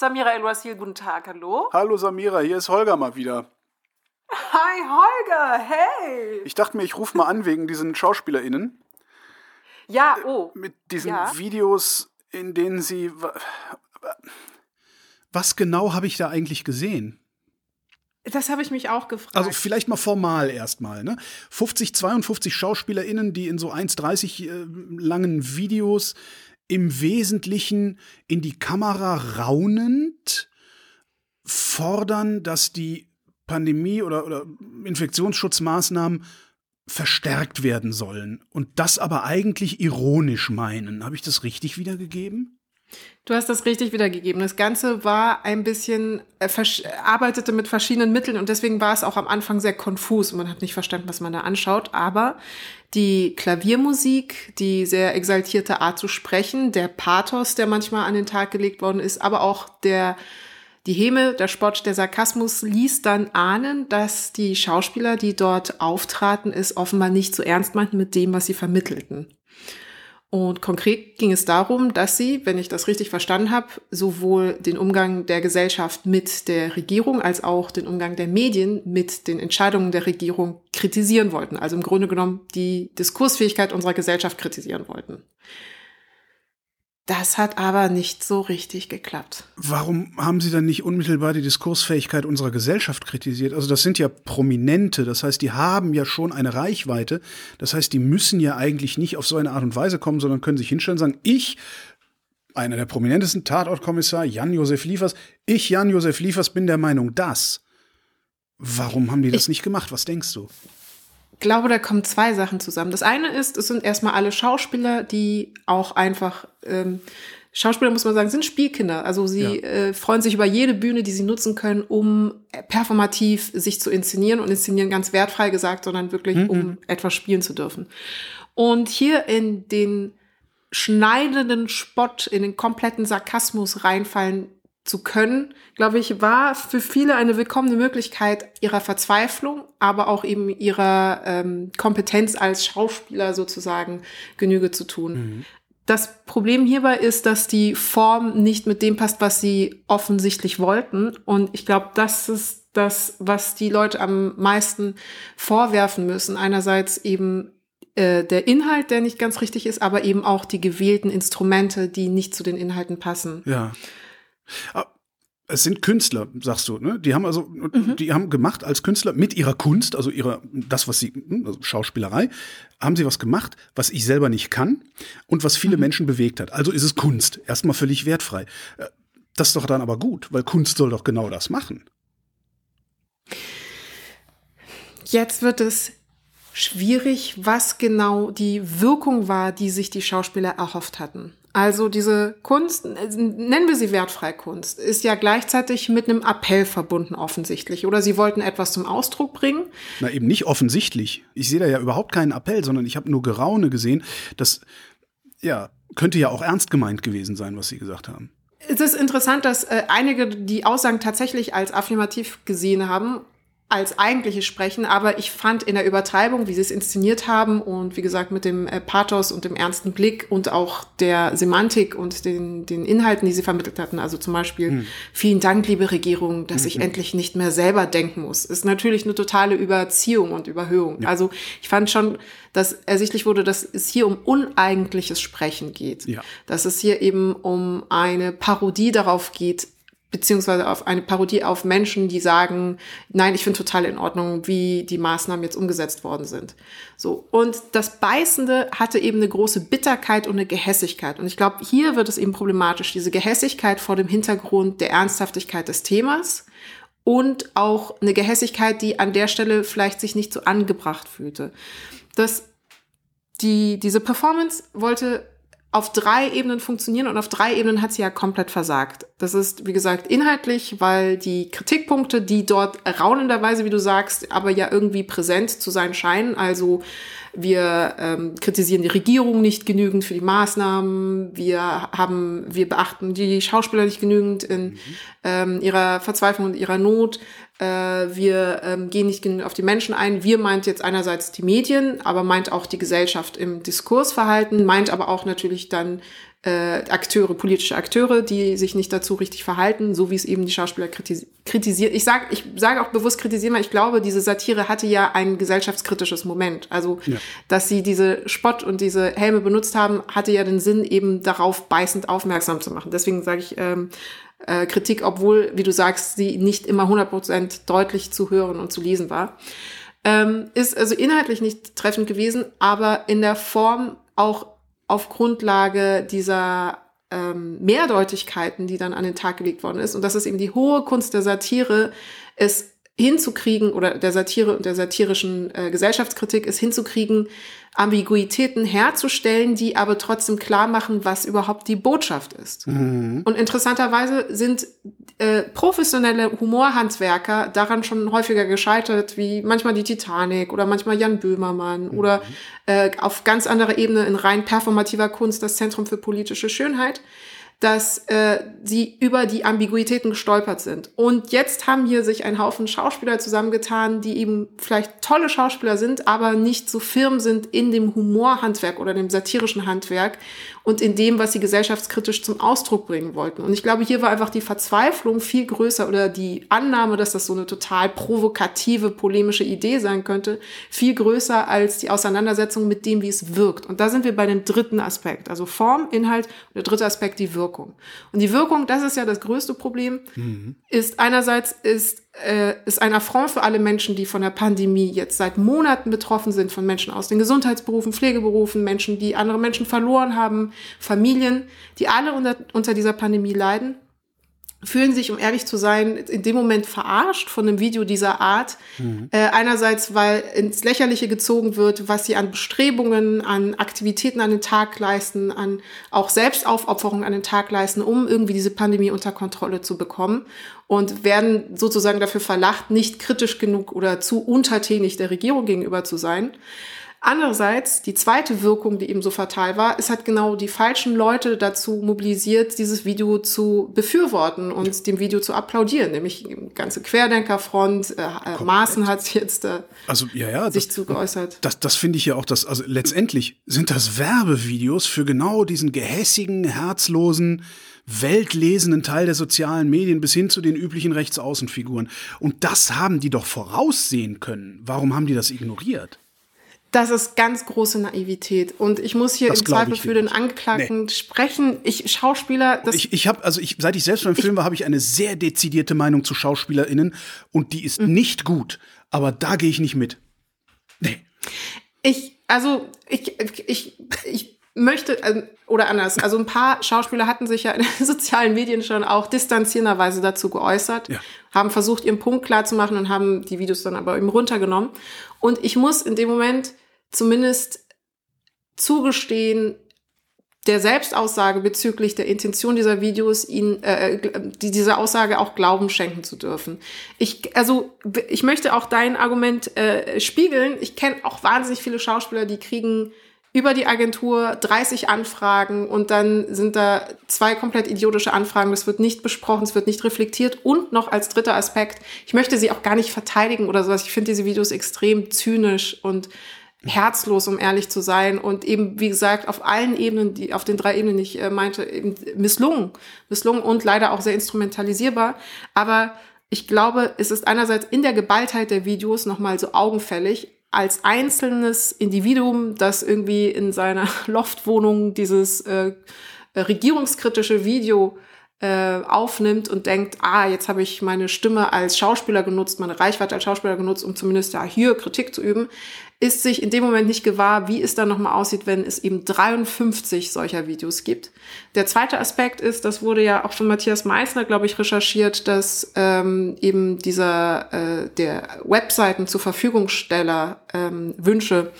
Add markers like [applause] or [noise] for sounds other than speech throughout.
Samira El-Wasil, guten Tag, hallo. Hallo Samira, hier ist Holger mal wieder. Hi Holger, hey. Ich dachte mir, ich rufe mal an wegen diesen SchauspielerInnen. Ja, oh. Mit diesen Ja. Videos, in denen sie. Was genau habe ich da eigentlich gesehen? Das habe ich mich auch gefragt. Also vielleicht mal formal erstmal. Ne? 50, 52 SchauspielerInnen, die in so 1,30 äh, langen Videos im Wesentlichen in die Kamera raunend fordern, dass die Pandemie oder, oder Infektionsschutzmaßnahmen verstärkt werden sollen. Und das aber eigentlich ironisch meinen. Habe ich das richtig wiedergegeben? Du hast das richtig wiedergegeben. Das Ganze war ein bisschen, äh, arbeitete mit verschiedenen Mitteln und deswegen war es auch am Anfang sehr konfus und man hat nicht verstanden, was man da anschaut. Aber die Klaviermusik, die sehr exaltierte Art zu sprechen, der Pathos, der manchmal an den Tag gelegt worden ist, aber auch der, die Häme, der Spott, der Sarkasmus ließ dann ahnen, dass die Schauspieler, die dort auftraten, es offenbar nicht so ernst meinten mit dem, was sie vermittelten. Und konkret ging es darum, dass sie, wenn ich das richtig verstanden habe, sowohl den Umgang der Gesellschaft mit der Regierung als auch den Umgang der Medien mit den Entscheidungen der Regierung kritisieren wollten. Also im Grunde genommen die Diskursfähigkeit unserer Gesellschaft kritisieren wollten. Das hat aber nicht so richtig geklappt. Warum haben Sie dann nicht unmittelbar die Diskursfähigkeit unserer Gesellschaft kritisiert? Also das sind ja Prominente, das heißt, die haben ja schon eine Reichweite. Das heißt, die müssen ja eigentlich nicht auf so eine Art und Weise kommen, sondern können sich hinstellen und sagen, ich, einer der prominentesten Tatortkommissar, Jan-Josef Liefers, ich, Jan-Josef Liefers, bin der Meinung, dass. Warum haben die das nicht gemacht? Was denkst du? Ich glaube, da kommen zwei Sachen zusammen. Das eine ist, es sind erstmal alle Schauspieler, die auch einfach, ähm, Schauspieler muss man sagen, sind Spielkinder. Also sie Ja. äh, freuen sich über jede Bühne, die sie nutzen können, um performativ sich zu inszenieren und inszenieren ganz wertfrei gesagt, sondern wirklich, um etwas spielen zu dürfen. Und hier in den schneidenden Spott, in den kompletten Sarkasmus reinfallen zu können, glaube ich, war für viele eine willkommene Möglichkeit ihrer Verzweiflung, aber auch eben ihrer ähm, Kompetenz als Schauspieler sozusagen Genüge zu tun. Das Problem hierbei ist, dass die Form nicht mit dem passt, was sie offensichtlich wollten. Und ich glaube, das ist das, was die Leute am meisten vorwerfen müssen. Einerseits eben äh, der Inhalt, der nicht ganz richtig ist, aber eben auch die gewählten Instrumente, die nicht zu den Inhalten passen. Ja. Ah, Es sind Künstler, sagst du, ne? Die haben also, die haben gemacht als Künstler mit ihrer Kunst, also ihrer, das, was sie, hm, also Schauspielerei, haben sie was gemacht, was ich selber nicht kann und was viele Menschen bewegt hat. Also ist es Kunst. Erstmal völlig wertfrei. Äh, Das ist doch dann aber gut, weil Kunst soll doch genau das machen. Jetzt wird es schwierig, was genau die Wirkung war, die sich die Schauspieler erhofft hatten. Also diese Kunst, äh, nennen wir sie wertfrei Kunst, ist ja gleichzeitig mit einem Appell verbunden offensichtlich. Oder sie wollten etwas zum Ausdruck bringen. Na, eben nicht offensichtlich. Ich sehe da ja überhaupt keinen Appell, sondern ich habe nur Geraune gesehen. Das, ja, könnte ja auch ernst gemeint gewesen sein, was sie gesagt haben. Es ist interessant, dass äh, einige die Aussagen tatsächlich als affirmativ gesehen haben, als eigentliches Sprechen, aber ich fand in der Übertreibung, wie sie es inszeniert haben und wie gesagt mit dem äh, Pathos und dem ernsten Blick und auch der Semantik und den, den Inhalten, die sie vermittelt hatten, also zum Beispiel vielen Dank, liebe Regierung, dass ich endlich nicht mehr selber denken muss, ist natürlich eine totale Überziehung und Überhöhung. Also ich fand schon, dass ersichtlich wurde, dass es hier um uneigentliches Sprechen geht, Ja. dass es hier eben um eine Parodie darauf geht, beziehungsweise auf eine Parodie auf Menschen, die sagen, nein, ich finde total in Ordnung, wie die Maßnahmen jetzt umgesetzt worden sind. So. Und das Beißende hatte eben eine große Bitterkeit und eine Gehässigkeit. Und ich glaube, hier wird es eben problematisch, diese Gehässigkeit vor dem Hintergrund der Ernsthaftigkeit des Themas und auch eine Gehässigkeit, die an der Stelle vielleicht sich nicht so angebracht fühlte. Das, die, diese Performance wollte auf drei Ebenen funktionieren und auf drei Ebenen hat sie ja komplett versagt. Das ist, wie gesagt, inhaltlich, weil die Kritikpunkte, die dort raunenderweise, wie du sagst, aber ja irgendwie präsent zu sein scheinen, also wir ähm, kritisieren die Regierung nicht genügend für die Maßnahmen, wir haben, wir beachten die Schauspieler nicht genügend in ähm, ihrer Verzweiflung und ihrer Not, äh, wir ähm, gehen nicht genug auf die Menschen ein. Wir meint jetzt einerseits die Medien, aber meint auch die Gesellschaft im Diskursverhalten, meint aber auch natürlich dann äh, Akteure, politische Akteure, die sich nicht dazu richtig verhalten, so wie es eben die Schauspieler kritis kritisiert. Ich sage ich sage auch bewusst kritisieren, weil ich glaube, diese Satire hatte ja ein gesellschaftskritisches Moment. Also, ja. dass sie diese Spott und diese Helme benutzt haben, hatte ja den Sinn, eben darauf beißend aufmerksam zu machen. Deswegen sage ich ähm, äh, Kritik, obwohl, wie du sagst, sie nicht immer 100% deutlich zu hören und zu lesen war. Ähm, ist also inhaltlich nicht treffend gewesen, aber in der Form auch auf Grundlage dieser ähm, Mehrdeutigkeiten, die dann an den Tag gelegt worden ist. Und das ist eben die hohe Kunst der Satire, es hinzukriegen, oder der Satire und der satirischen äh, Gesellschaftskritik, es hinzukriegen, Ambiguitäten herzustellen, die aber trotzdem klar machen, was überhaupt die Botschaft ist. Mhm. Und interessanterweise sind äh, professionelle Humorhandwerker daran schon häufiger gescheitert, wie manchmal die Titanic oder manchmal Jan Böhmermann mhm. oder äh, auf ganz anderer Ebene in rein performativer Kunst das Zentrum für politische Schönheit dass äh, sie über die Ambiguitäten gestolpert sind. Und jetzt haben hier sich ein Haufen Schauspieler zusammengetan, die eben vielleicht tolle Schauspieler sind, aber nicht so firm sind in dem Humorhandwerk oder dem satirischen Handwerk und in dem, was sie gesellschaftskritisch zum Ausdruck bringen wollten. Und ich glaube, hier war einfach die Verzweiflung viel größer oder die Annahme, dass das so eine total provokative, polemische Idee sein könnte, viel größer als die Auseinandersetzung mit dem, wie es wirkt. Und da sind wir bei dem dritten Aspekt, also Form, Inhalt und der dritte Aspekt, die Wirkung. Und die Wirkung, das ist ja das größte Problem, mhm. ist einerseits ist äh, ist ein Affront für alle Menschen, die von der Pandemie jetzt seit Monaten betroffen sind, von Menschen aus den Gesundheitsberufen, Pflegeberufen, Menschen, die andere Menschen verloren haben, Familien, die alle unter, unter dieser Pandemie leiden fühlen sich, um ehrlich zu sein, in dem Moment verarscht von einem Video dieser Art. Mhm. Äh, einerseits, weil ins Lächerliche gezogen wird, was sie an Bestrebungen, an Aktivitäten an den Tag leisten, an auch Selbstaufopferung an den Tag leisten, um irgendwie diese Pandemie unter Kontrolle zu bekommen und werden sozusagen dafür verlacht, nicht kritisch genug oder zu untertänig der Regierung gegenüber zu sein. Andererseits, die zweite Wirkung, die eben so fatal war, es hat genau die falschen Leute dazu mobilisiert, dieses Video zu befürworten und dem Video zu applaudieren, nämlich die ganze Querdenkerfront, äh, äh Maaßen hat jetzt äh, also, ja, ja, sich das, zu geäußert. Das, das finde ich ja auch, dass, also letztendlich sind das Werbevideos für genau diesen gehässigen, herzlosen, weltlesenden Teil der sozialen Medien bis hin zu den üblichen Rechtsaußenfiguren. Und das haben die doch voraussehen können. Warum haben die das ignoriert? Das ist ganz große Naivität. Und ich muss hier das im Zweifel für den Angeklagten nee. sprechen. Ich Schauspieler. Das ich ich habe also ich seit ich selbst beim Film war, habe ich eine sehr dezidierte Meinung zu SchauspielerInnen und die ist mhm. nicht gut. Aber da gehe ich nicht mit. Nee. Ich also ich ich ich möchte ähm, oder anders. Also ein paar Schauspieler hatten sich ja in den [laughs] sozialen Medien schon auch distanzierenderweise dazu geäußert, ja. haben versucht, ihren Punkt klar zu machen und haben die Videos dann aber eben runtergenommen. Und ich muss in dem Moment zumindest zugestehen, der Selbstaussage bezüglich der Intention dieser Videos, ihn äh, die, dieser Aussage auch Glauben schenken zu dürfen. Ich also ich möchte auch dein Argument äh, spiegeln. Ich kenne auch wahnsinnig viele Schauspieler, die kriegen über die Agentur 30 Anfragen und dann sind da zwei komplett idiotische Anfragen. Das wird nicht besprochen, es wird nicht reflektiert. Und noch als dritter Aspekt, ich möchte sie auch gar nicht verteidigen oder sowas. Ich finde diese Videos extrem zynisch und herzlos, um ehrlich zu sein. Und eben, wie gesagt, auf allen Ebenen, die auf den drei Ebenen, die ich äh, meinte, eben misslungen. Misslungen und leider auch sehr instrumentalisierbar. Aber ich glaube, es ist einerseits in der Geballtheit der Videos nochmal so augenfällig, als einzelnes Individuum, das irgendwie in seiner [laughs] Loftwohnung dieses äh, regierungskritische Video äh, aufnimmt und denkt, ah, jetzt habe ich meine Stimme als Schauspieler genutzt, meine Reichweite als Schauspieler genutzt, um zumindest ja hier Kritik zu üben, ist sich in dem Moment nicht gewahr, wie es dann nochmal aussieht, wenn es eben 53 solcher Videos gibt. Der zweite Aspekt ist, das wurde ja auch von Matthias Meissner, glaube ich, recherchiert, dass ähm, eben dieser äh, der Webseiten zur Verfügungsteller ähm, Wünsche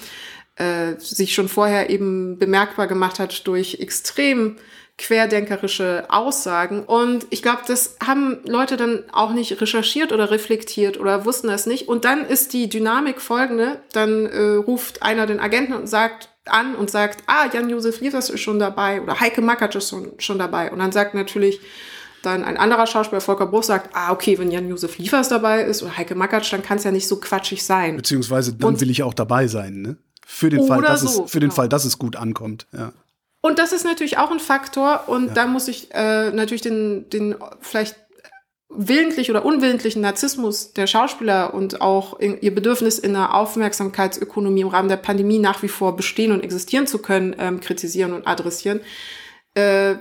äh, sich schon vorher eben bemerkbar gemacht hat durch extrem querdenkerische Aussagen. Und ich glaube, das haben Leute dann auch nicht recherchiert oder reflektiert oder wussten das nicht. Und dann ist die Dynamik folgende. Dann äh, ruft einer den Agenten und sagt an und sagt, ah, Jan-Josef Liefers ist schon dabei oder Heike Mackert ist schon, schon dabei. Und dann sagt natürlich dann ein anderer Schauspieler, Volker Bruch, sagt, ah, okay, wenn Jan-Josef Liefers dabei ist oder Heike Mackert, dann kann es ja nicht so quatschig sein. Beziehungsweise dann und, will ich auch dabei sein, ne? Für den Fall, dass so, es, für den genau. Fall, dass es gut ankommt, ja. Und das ist natürlich auch ein Faktor. Und ja. da muss ich äh, natürlich den, den vielleicht willentlich oder unwillentlichen Narzissmus der Schauspieler und auch ihr Bedürfnis in einer Aufmerksamkeitsökonomie im Rahmen der Pandemie nach wie vor bestehen und existieren zu können, ähm, kritisieren und adressieren. Äh,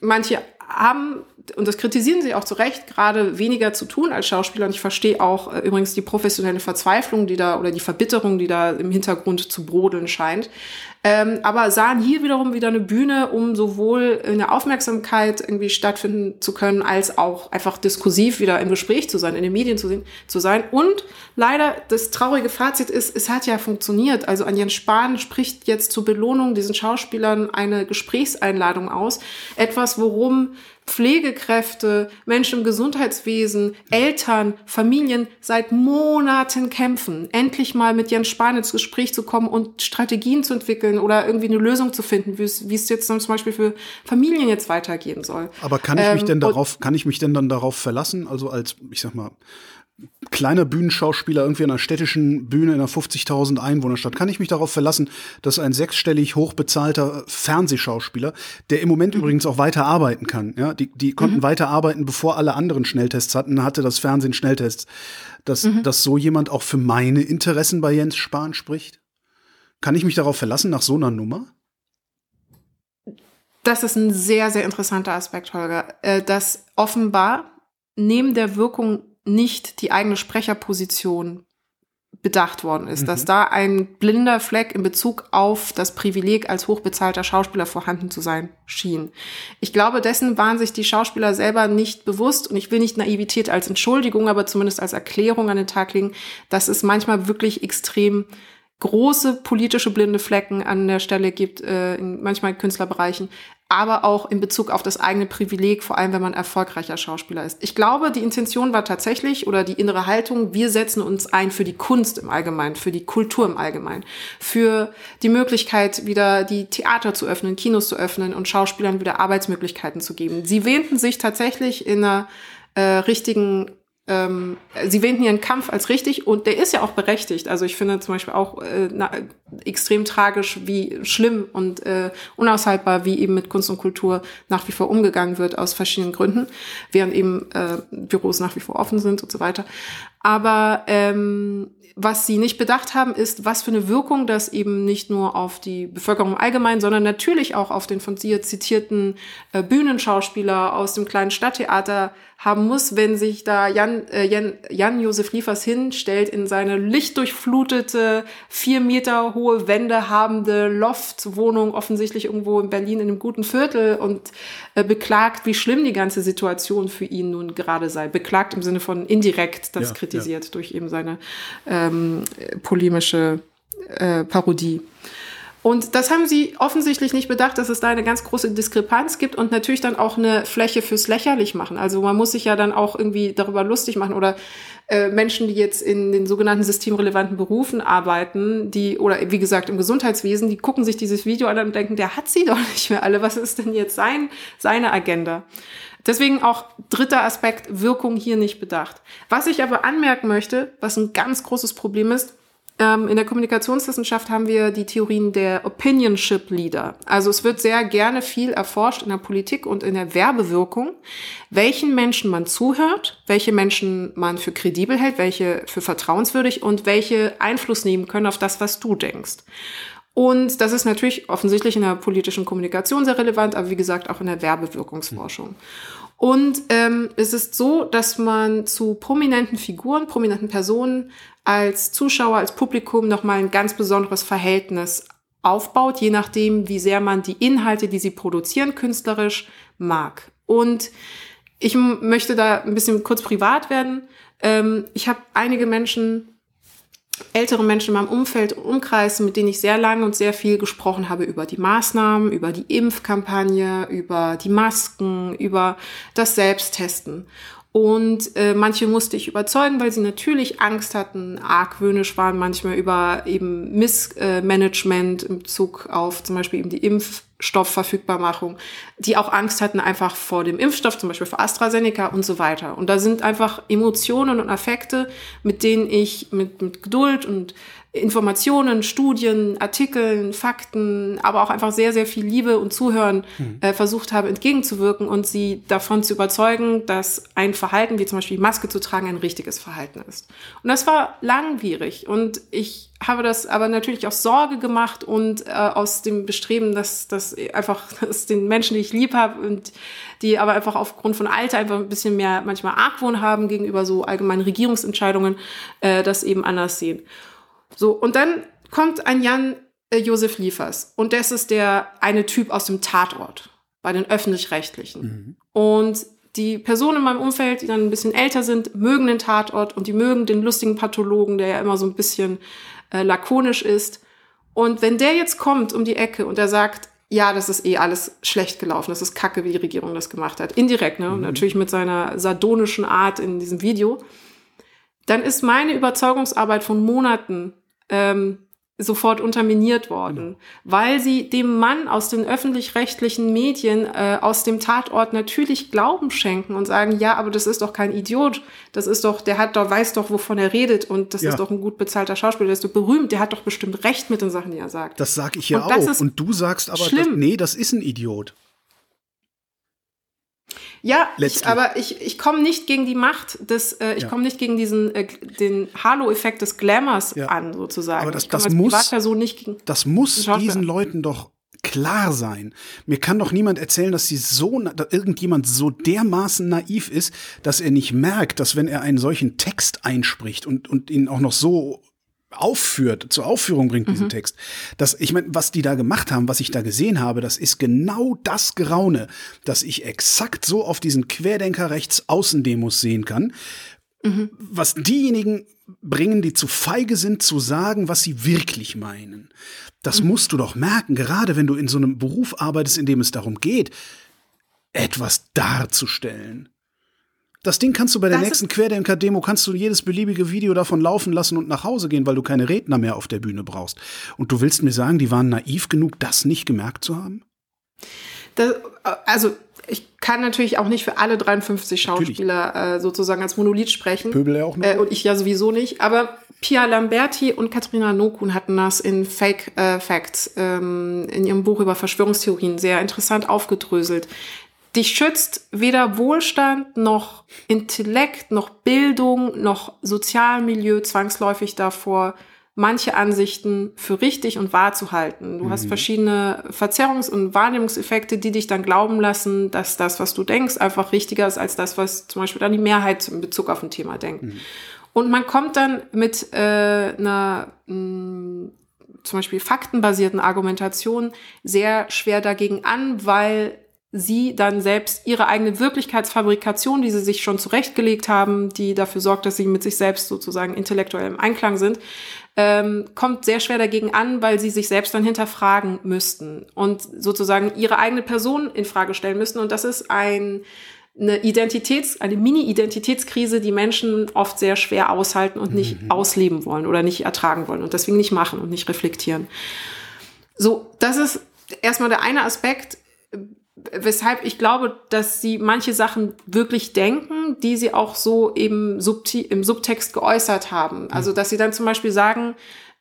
manche haben, und das kritisieren sie auch zu Recht, gerade weniger zu tun als Schauspieler. Und ich verstehe auch äh, übrigens die professionelle Verzweiflung, die da oder die Verbitterung, die da im Hintergrund zu brodeln scheint. Ähm, aber sahen hier wiederum wieder eine Bühne, um sowohl in der Aufmerksamkeit irgendwie stattfinden zu können, als auch einfach diskursiv wieder im Gespräch zu sein, in den Medien zu, zu sein. Und leider das traurige Fazit ist, es hat ja funktioniert. Also Jan Spahn spricht jetzt zur Belohnung diesen Schauspielern eine Gesprächseinladung aus. Etwas, worum Pflegekräfte, Menschen im Gesundheitswesen, Eltern, Familien seit Monaten kämpfen, endlich mal mit Jens Spahn ins Gespräch zu kommen und Strategien zu entwickeln oder irgendwie eine Lösung zu finden, wie es, wie es jetzt zum Beispiel für Familien jetzt weitergehen soll. Aber kann ich mich ähm, denn darauf, kann ich mich denn dann darauf verlassen, also als, ich sag mal, kleiner Bühnenschauspieler irgendwie in einer städtischen Bühne in einer 50.000 Einwohnerstadt. Kann ich mich darauf verlassen, dass ein sechsstellig hochbezahlter Fernsehschauspieler, der im Moment mhm. übrigens auch weiter arbeiten kann, ja, die, die konnten mhm. weiter arbeiten, bevor alle anderen Schnelltests hatten, hatte das Fernsehen Schnelltests, dass, mhm. dass so jemand auch für meine Interessen bei Jens Spahn spricht? Kann ich mich darauf verlassen nach so einer Nummer? Das ist ein sehr, sehr interessanter Aspekt, Holger, äh, dass offenbar neben der Wirkung nicht die eigene Sprecherposition bedacht worden ist, mhm. dass da ein blinder Fleck in Bezug auf das Privileg als hochbezahlter Schauspieler vorhanden zu sein schien. Ich glaube, dessen waren sich die Schauspieler selber nicht bewusst und ich will nicht Naivität als Entschuldigung, aber zumindest als Erklärung an den Tag legen, dass es manchmal wirklich extrem große politische blinde Flecken an der Stelle gibt, äh, in manchmal Künstlerbereichen, aber auch in Bezug auf das eigene Privileg, vor allem wenn man erfolgreicher Schauspieler ist. Ich glaube, die Intention war tatsächlich oder die innere Haltung, wir setzen uns ein für die Kunst im Allgemeinen, für die Kultur im Allgemeinen, für die Möglichkeit, wieder die Theater zu öffnen, Kinos zu öffnen und Schauspielern wieder Arbeitsmöglichkeiten zu geben. Sie wähnten sich tatsächlich in einer äh, richtigen ähm, sie wähnten ihren Kampf als richtig und der ist ja auch berechtigt. Also ich finde zum Beispiel auch äh, na, extrem tragisch, wie schlimm und äh, unaushaltbar, wie eben mit Kunst und Kultur nach wie vor umgegangen wird aus verschiedenen Gründen, während eben äh, Büros nach wie vor offen sind und so weiter. Aber ähm, was sie nicht bedacht haben, ist, was für eine Wirkung das eben nicht nur auf die Bevölkerung allgemein, sondern natürlich auch auf den von dir zitierten äh, Bühnenschauspieler aus dem kleinen Stadttheater haben muss, wenn sich da Jan, äh, Jan, Jan Josef Liefers hinstellt in seine lichtdurchflutete, vier Meter hohe Wände habende Loftwohnung, offensichtlich irgendwo in Berlin in einem guten Viertel und äh, beklagt, wie schlimm die ganze Situation für ihn nun gerade sei. Beklagt im Sinne von indirekt das ja, kritisiert ja. durch eben seine ähm, polemische äh, Parodie. Und das haben sie offensichtlich nicht bedacht, dass es da eine ganz große Diskrepanz gibt und natürlich dann auch eine Fläche fürs lächerlich machen. Also man muss sich ja dann auch irgendwie darüber lustig machen oder äh, Menschen, die jetzt in den sogenannten systemrelevanten Berufen arbeiten, die oder wie gesagt im Gesundheitswesen, die gucken sich dieses Video an und denken, der hat sie doch nicht mehr alle. Was ist denn jetzt sein seine Agenda? Deswegen auch dritter Aspekt, Wirkung hier nicht bedacht. Was ich aber anmerken möchte, was ein ganz großes Problem ist, ähm, in der Kommunikationswissenschaft haben wir die Theorien der Opinionship Leader. Also es wird sehr gerne viel erforscht in der Politik und in der Werbewirkung, welchen Menschen man zuhört, welche Menschen man für kredibel hält, welche für vertrauenswürdig und welche Einfluss nehmen können auf das, was du denkst. Und das ist natürlich offensichtlich in der politischen Kommunikation sehr relevant, aber wie gesagt auch in der Werbewirkungsforschung. Und ähm, es ist so, dass man zu prominenten Figuren, prominenten Personen als Zuschauer, als Publikum nochmal ein ganz besonderes Verhältnis aufbaut, je nachdem, wie sehr man die Inhalte, die sie produzieren, künstlerisch mag. Und ich möchte da ein bisschen kurz privat werden. Ähm, ich habe einige Menschen, ältere Menschen in meinem Umfeld, Umkreis, mit denen ich sehr lange und sehr viel gesprochen habe über die Maßnahmen, über die Impfkampagne, über die Masken, über das Selbsttesten. Und äh, manche musste ich überzeugen, weil sie natürlich Angst hatten, argwöhnisch waren manchmal über eben Missmanagement im Bezug auf zum Beispiel eben die Impf Impfstoffverfügbarmachung, die auch Angst hatten einfach vor dem Impfstoff, zum Beispiel für AstraZeneca und so weiter. Und da sind einfach Emotionen und Affekte, mit denen ich mit, mit Geduld und Informationen, Studien, Artikeln, Fakten, aber auch einfach sehr, sehr viel Liebe und Zuhören hm. äh, versucht habe, entgegenzuwirken und sie davon zu überzeugen, dass ein Verhalten, wie zum Beispiel Maske zu tragen, ein richtiges Verhalten ist. Und das war langwierig und ich habe das aber natürlich aus Sorge gemacht und äh, aus dem Bestreben, dass das einfach [laughs] dass den Menschen, die ich lieb habe und die aber einfach aufgrund von Alter einfach ein bisschen mehr manchmal Argwohn haben gegenüber so allgemeinen Regierungsentscheidungen, äh, das eben anders sehen. So, und dann kommt ein Jan äh, Josef Liefers und das ist der eine Typ aus dem Tatort bei den öffentlich-rechtlichen. Mhm. Und die Personen in meinem Umfeld, die dann ein bisschen älter sind, mögen den Tatort und die mögen den lustigen Pathologen, der ja immer so ein bisschen äh, lakonisch ist. Und wenn der jetzt kommt um die Ecke und er sagt, ja, das ist eh alles schlecht gelaufen, das ist kacke, wie die Regierung das gemacht hat, indirekt, ne? Mhm. natürlich mit seiner sardonischen Art in diesem Video, dann ist meine Überzeugungsarbeit von Monaten ähm, sofort unterminiert worden, mhm. weil sie dem Mann aus den öffentlich-rechtlichen Medien äh, aus dem Tatort natürlich Glauben schenken und sagen, ja, aber das ist doch kein Idiot, das ist doch, der hat doch, weiß doch, wovon er redet und das ja. ist doch ein gut bezahlter Schauspieler, der ist doch berühmt, der hat doch bestimmt recht mit den Sachen, die er sagt. Das sag ich ja und auch. Und du sagst aber, das, nee, das ist ein Idiot. Ja, ich, aber ich, ich komme nicht gegen die Macht des, äh, ich ja. komme nicht gegen diesen äh, den Halo-Effekt des Glamours ja. an, sozusagen. Aber das, das muss, das muss diesen Leuten doch klar sein. Mir kann doch niemand erzählen, dass sie so, dass irgendjemand so dermaßen naiv ist, dass er nicht merkt, dass wenn er einen solchen Text einspricht und, und ihn auch noch so aufführt, zur Aufführung bringt, diesen mhm. Text. Das, ich meine, was die da gemacht haben, was ich da gesehen habe, das ist genau das Geraune, das ich exakt so auf diesen Querdenker rechts Außendemos sehen kann. Mhm. Was diejenigen bringen, die zu feige sind, zu sagen, was sie wirklich meinen. Das mhm. musst du doch merken, gerade wenn du in so einem Beruf arbeitest, in dem es darum geht, etwas darzustellen. Das Ding kannst du bei der das nächsten Querdenker-Demo, kannst du jedes beliebige Video davon laufen lassen und nach Hause gehen, weil du keine Redner mehr auf der Bühne brauchst. Und du willst mir sagen, die waren naiv genug, das nicht gemerkt zu haben? Das, also ich kann natürlich auch nicht für alle 53 Schauspieler äh, sozusagen als Monolith sprechen. Pöbel ja auch noch. Äh, und ich ja sowieso nicht. Aber Pia Lamberti und Katrina Nokun hatten das in Fake äh, Facts ähm, in ihrem Buch über Verschwörungstheorien sehr interessant aufgedröselt dich schützt weder Wohlstand noch Intellekt noch Bildung noch Sozialmilieu zwangsläufig davor, manche Ansichten für richtig und wahr zu halten. Du mhm. hast verschiedene Verzerrungs- und Wahrnehmungseffekte, die dich dann glauben lassen, dass das, was du denkst, einfach richtiger ist als das, was zum Beispiel dann die Mehrheit in Bezug auf ein Thema denkt. Mhm. Und man kommt dann mit äh, einer mh, mm, zum Beispiel faktenbasierten Argumentation sehr schwer dagegen an, weil sie dann selbst ihre eigene Wirklichkeitsfabrikation, die sie sich schon zurechtgelegt haben, die dafür sorgt, dass sie mit sich selbst sozusagen intellektuell im Einklang sind, ähm, kommt sehr schwer dagegen an, weil sie sich selbst dann hinterfragen müssten und sozusagen ihre eigene Person in Frage stellen müssten. Und das ist ein eine Identitäts, eine Mini-Identitätskrise, die Menschen oft sehr schwer aushalten und nicht mhm. ausleben wollen oder nicht ertragen wollen und deswegen nicht machen und nicht reflektieren. So, das ist erstmal der eine Aspekt weshalb ich glaube, dass sie manche Sachen wirklich denken, die sie auch so eben im Subtext geäußert haben. Also, dass sie dann zum Beispiel sagen,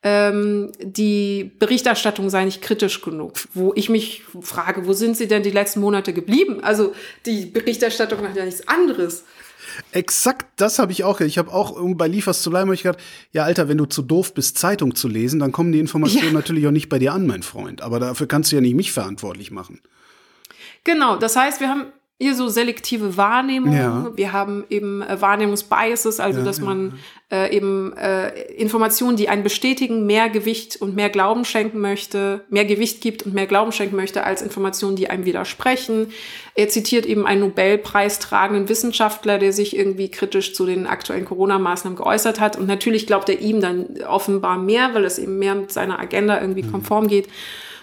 ähm, die Berichterstattung sei nicht kritisch genug. Wo ich mich frage, wo sind sie denn die letzten Monate geblieben? Also, die Berichterstattung hat ja nichts anderes. Exakt, das habe ich auch. Ich habe auch bei Liefers zu bleiben, ich gedacht, ja, Alter, wenn du zu doof bist, Zeitung zu lesen, dann kommen die Informationen ja. natürlich auch nicht bei dir an, mein Freund. Aber dafür kannst du ja nicht mich verantwortlich machen. Genau, das heißt, wir haben hier so selektive Wahrnehmung. Ja. Wir haben eben äh, Wahrnehmungsbiases, also ja, dass man äh, eben äh, Informationen, die einen bestätigen, mehr Gewicht und mehr Glauben schenken möchte, mehr Gewicht gibt und mehr Glauben schenken möchte, als Informationen, die einem widersprechen. Er zitiert eben einen Nobelpreistragenden Wissenschaftler, der sich irgendwie kritisch zu den aktuellen Corona-Maßnahmen geäußert hat. Und natürlich glaubt er ihm dann offenbar mehr, weil es eben mehr mit seiner Agenda irgendwie mhm. konform geht.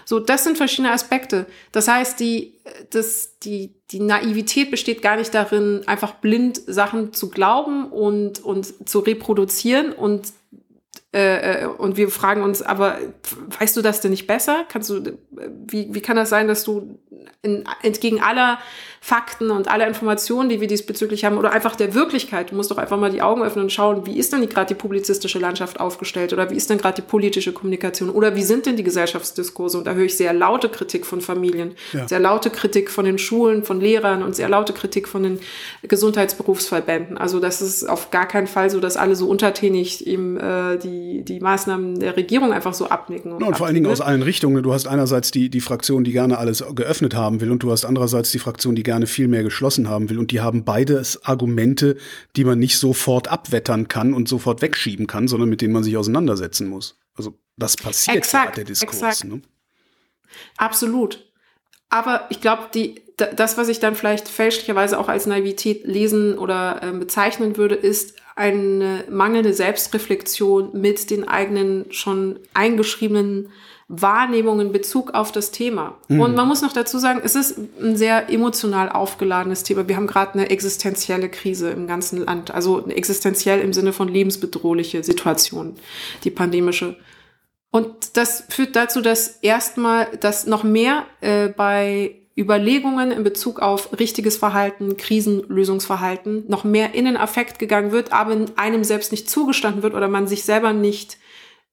So, das sind verschiedene Aspekte. Das heißt, die, das, die, die Naivität besteht gar nicht darin, einfach blind Sachen zu glauben und, und zu reproduzieren und Äh, äh, und wir fragen uns, aber weißt du das denn nicht besser? Kannst du, wie, wie kann das sein, dass du in, entgegen aller Fakten und aller Informationen, die wir diesbezüglich haben, oder einfach der Wirklichkeit, du musst doch einfach mal die Augen öffnen und schauen, wie ist denn gerade die publizistische Landschaft aufgestellt oder wie ist denn gerade die politische Kommunikation oder wie sind denn die Gesellschaftsdiskurse? Und da höre ich sehr laute Kritik von Familien, ja. sehr laute Kritik von den Schulen, von Lehrern und sehr laute Kritik von den Gesundheitsberufsverbänden. Also das ist auf gar keinen Fall so, dass alle so untertänig eben äh, die, die Maßnahmen der Regierung einfach so abnicken. Und, ja, und vor allen Dingen aus allen Richtungen. Du hast einerseits die, die Fraktion, die gerne alles geöffnet haben will und du hast andererseits die Fraktion, die gerne gerne viel mehr geschlossen haben will. Und die haben beides Argumente, die man nicht sofort abwettern kann und sofort wegschieben kann, sondern mit denen man sich auseinandersetzen muss. Also das passiert exakt, der Diskurs. Exakt. Ne? Absolut. Aber ich glaube, die, das, was ich dann vielleicht fälschlicherweise auch als Naivität lesen oder äh, bezeichnen würde, ist eine mangelnde Selbstreflexion mit den eigenen schon eingeschriebenen Wahrnehmung in Bezug auf das Thema. Mhm. Und man muss noch dazu sagen, es ist ein sehr emotional aufgeladenes Thema. Wir haben gerade eine existenzielle Krise im ganzen Land, also existenziell im Sinne von lebensbedrohliche Situation, die pandemische. Und das führt dazu, dass erstmal, dass noch mehr äh, bei Überlegungen in Bezug auf richtiges Verhalten, Krisenlösungsverhalten noch mehr in den Affekt gegangen wird, aber einem selbst nicht zugestanden wird oder man sich selber nicht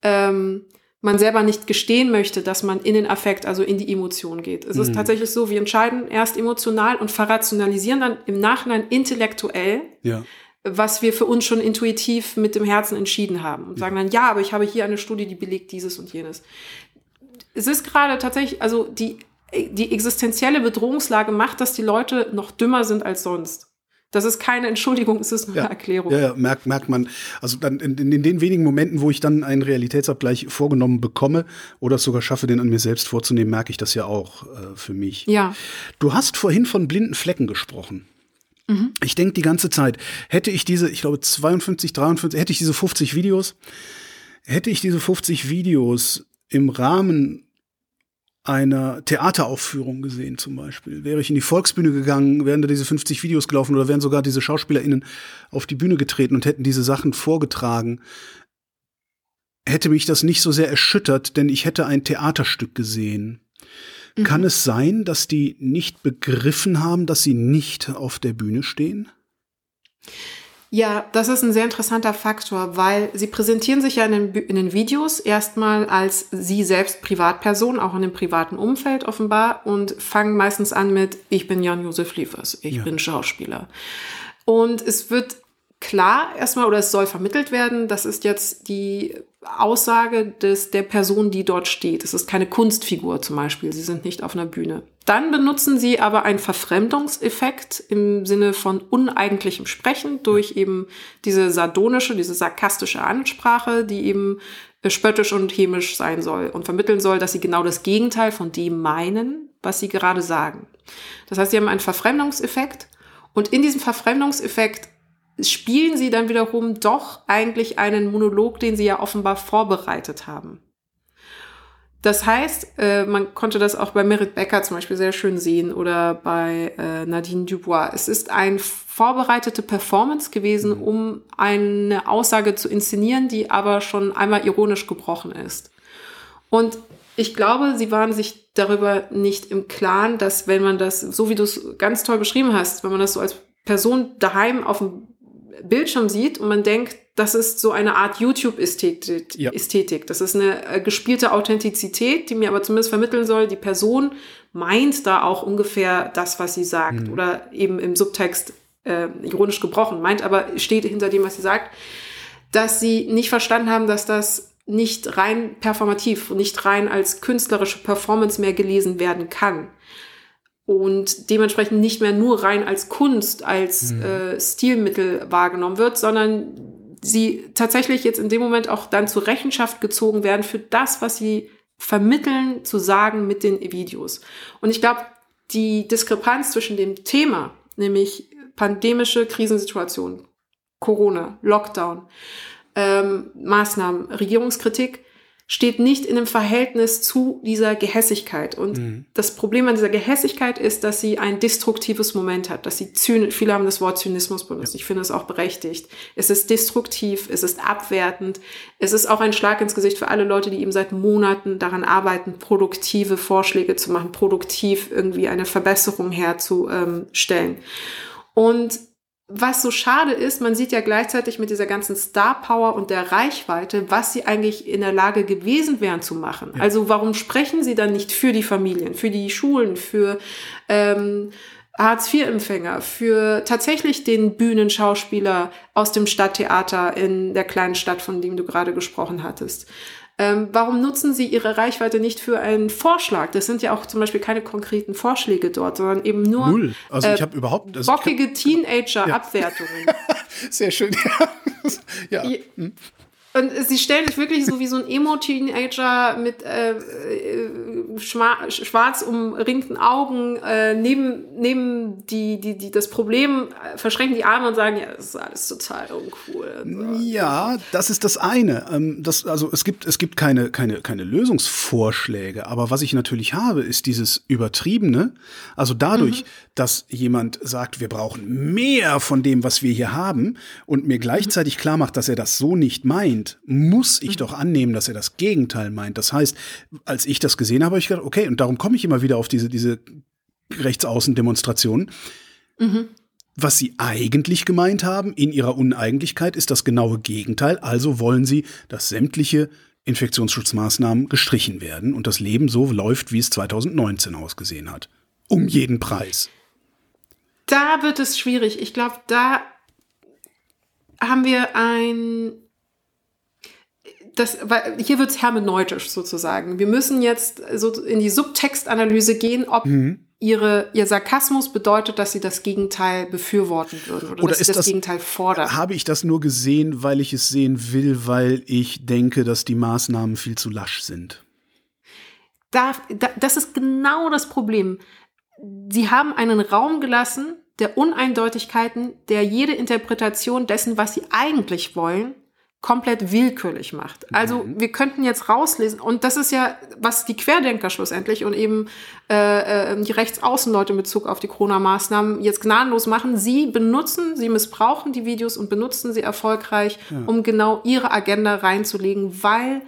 ähm, man selber nicht gestehen möchte, dass man in den Affekt, also in die Emotion geht. Es mhm. ist tatsächlich so, wir entscheiden erst emotional und verrationalisieren dann im Nachhinein intellektuell, ja. was wir für uns schon intuitiv mit dem Herzen entschieden haben und sagen dann, ja, aber ich habe hier eine Studie, die belegt dieses und jenes. Es ist gerade tatsächlich, also die, die existenzielle Bedrohungslage macht, dass die Leute noch dümmer sind als sonst. Das ist keine Entschuldigung, es ist nur ja. eine Erklärung. Ja, ja, merkt, merkt man. Also dann in, in, den wenigen Momenten, wo ich dann einen Realitätsabgleich vorgenommen bekomme oder es sogar schaffe, den an mir selbst vorzunehmen, merke ich das ja auch äh, für mich. Ja. Du hast vorhin von blinden Flecken gesprochen. Mhm. Ich denke die ganze Zeit, hätte ich diese, ich glaube 52, 53, hätte ich diese 50 Videos, hätte ich diese 50 Videos im Rahmen einer Theateraufführung gesehen zum Beispiel. Wäre ich in die Volksbühne gegangen, wären da diese 50 Videos gelaufen oder wären sogar diese SchauspielerInnen auf die Bühne getreten und hätten diese Sachen vorgetragen, hätte mich das nicht so sehr erschüttert, denn ich hätte ein Theaterstück gesehen. Mhm. Kann es sein, dass die nicht begriffen haben, dass sie nicht auf der Bühne stehen? Ja, das ist ein sehr interessanter Faktor, weil sie präsentieren sich ja in den, in den Videos erstmal als sie selbst Privatperson, auch in dem privaten Umfeld offenbar, und fangen meistens an mit, ich bin Jan-Josef Liefers, ich ja. bin Schauspieler. Und es wird klar erstmal oder es soll vermittelt werden, das ist jetzt die Aussage des, der Person, die dort steht. Es ist keine Kunstfigur zum Beispiel, sie sind nicht auf einer Bühne. Dann benutzen sie aber einen Verfremdungseffekt im Sinne von uneigentlichem Sprechen durch eben diese sardonische, diese sarkastische Ansprache, die eben spöttisch und hämisch sein soll und vermitteln soll, dass sie genau das Gegenteil von dem meinen, was sie gerade sagen. Das heißt, sie haben einen Verfremdungseffekt und in diesem Verfremdungseffekt spielen sie dann wiederum doch eigentlich einen Monolog, den sie ja offenbar vorbereitet haben. Das heißt, äh, man konnte das auch bei Merit Becker zum Beispiel sehr schön sehen oder bei äh, Nadine Dubois. Es ist eine vorbereitete Performance gewesen, mhm. um eine Aussage zu inszenieren, die aber schon einmal ironisch gebrochen ist. Und ich glaube, sie waren sich darüber nicht im Klaren, dass wenn man das, so wie du es ganz toll beschrieben hast, wenn man das so als Person daheim auf dem Bildschirm sieht und man denkt, das ist so eine Art YouTube-Ästhetik. Ja. Ästhetik. Das ist eine äh, gespielte Authentizität, die mir aber zumindest vermitteln soll, die Person meint da auch ungefähr das, was sie sagt. Mhm. Oder eben im Subtext äh, ironisch gebrochen, meint aber, steht hinter dem, was sie sagt, dass sie nicht verstanden haben, dass das nicht rein performativ und nicht rein als künstlerische Performance mehr gelesen werden kann und dementsprechend nicht mehr nur rein als Kunst, als mhm. äh, Stilmittel wahrgenommen wird, sondern sie tatsächlich jetzt in dem Moment auch dann zur Rechenschaft gezogen werden für das, was sie vermitteln, zu sagen mit den Videos. Und ich glaube, die Diskrepanz zwischen dem Thema, nämlich pandemische Krisensituation, Corona, Lockdown, ähm, Maßnahmen, Regierungskritik, steht nicht in einem Verhältnis zu dieser Gehässigkeit. Und mhm. das Problem an dieser Gehässigkeit ist, dass sie ein destruktives Moment hat, dass sie Zyn viele haben das Wort Zynismus benutzt. Ich finde es auch berechtigt. Es ist destruktiv, es ist abwertend, es ist auch ein Schlag ins Gesicht für alle Leute, die eben seit Monaten daran arbeiten, produktive Vorschläge zu machen, produktiv irgendwie eine Verbesserung herzustellen. Und was so schade ist, man sieht ja gleichzeitig mit dieser ganzen Star Power und der Reichweite, was sie eigentlich in der Lage gewesen wären zu machen. Ja. Also warum sprechen sie dann nicht für die Familien, für die Schulen, für ähm, Hartz-IV-Empfänger, für tatsächlich den Bühnenschauspieler aus dem Stadttheater in der kleinen Stadt, von dem du gerade gesprochen hattest? Ähm, warum nutzen Sie Ihre Reichweite nicht für einen Vorschlag? Das sind ja auch zum Beispiel keine konkreten Vorschläge dort, sondern eben nur Null. Also ich äh, habe überhaupt also bockige Teenager-Abwertungen. [laughs] Ja. Sehr schön. [laughs] ja. ja. Hm. Und sie stellen sich wirklich so wie so ein Emo-Teenager mit äh, äh, schwarz umringten Augen äh, neben, neben die, die, die das Problem, äh, verschränken die Arme und sagen, ja, das ist alles total uncool. So. Ja, das ist das eine. Ähm, das, also es gibt, es gibt keine, keine, keine Lösungsvorschläge, aber was ich natürlich habe, ist dieses Übertriebene. Also dadurch, mhm. dass jemand sagt, wir brauchen mehr von dem, was wir hier haben und mir gleichzeitig klar macht, dass er das so nicht meint, meint, muss ich mhm. doch annehmen, dass er das Gegenteil meint. Das heißt, als ich das gesehen habe, habe ich gedacht, okay, und darum komme ich immer wieder auf diese, diese Rechtsaußendemonstrationen. Mhm. Was sie eigentlich gemeint haben in ihrer Uneigentlichkeit ist das genaue Gegenteil. Also wollen sie, dass sämtliche Infektionsschutzmaßnahmen gestrichen werden und das Leben so läuft, wie es 2019 ausgesehen hat. Um jeden Preis. Da wird es schwierig. Ich glaube, da haben wir ein das, weil hier wird es hermeneutisch sozusagen. Wir müssen jetzt so in die Subtextanalyse gehen, ob mhm. ihre, ihr Sarkasmus bedeutet, dass sie das Gegenteil befürworten würden oder, oder dass sie das, das Gegenteil fordern. Habe ich das nur gesehen, weil ich es sehen will, weil ich denke, dass die Maßnahmen viel zu lasch sind? Da, da, das ist genau das Problem. Sie haben einen Raum gelassen der Uneindeutigkeiten, der jede Interpretation dessen, was sie eigentlich wollen, komplett willkürlich macht. Also mhm. wir könnten jetzt rauslesen, und das ist ja, was die Querdenker schlussendlich und eben äh, äh, die Rechtsaußenleute in Bezug auf die Corona-Maßnahmen jetzt gnadenlos machen. Sie benutzen, sie missbrauchen die Videos und benutzen sie erfolgreich, ja. um genau ihre Agenda reinzulegen, weil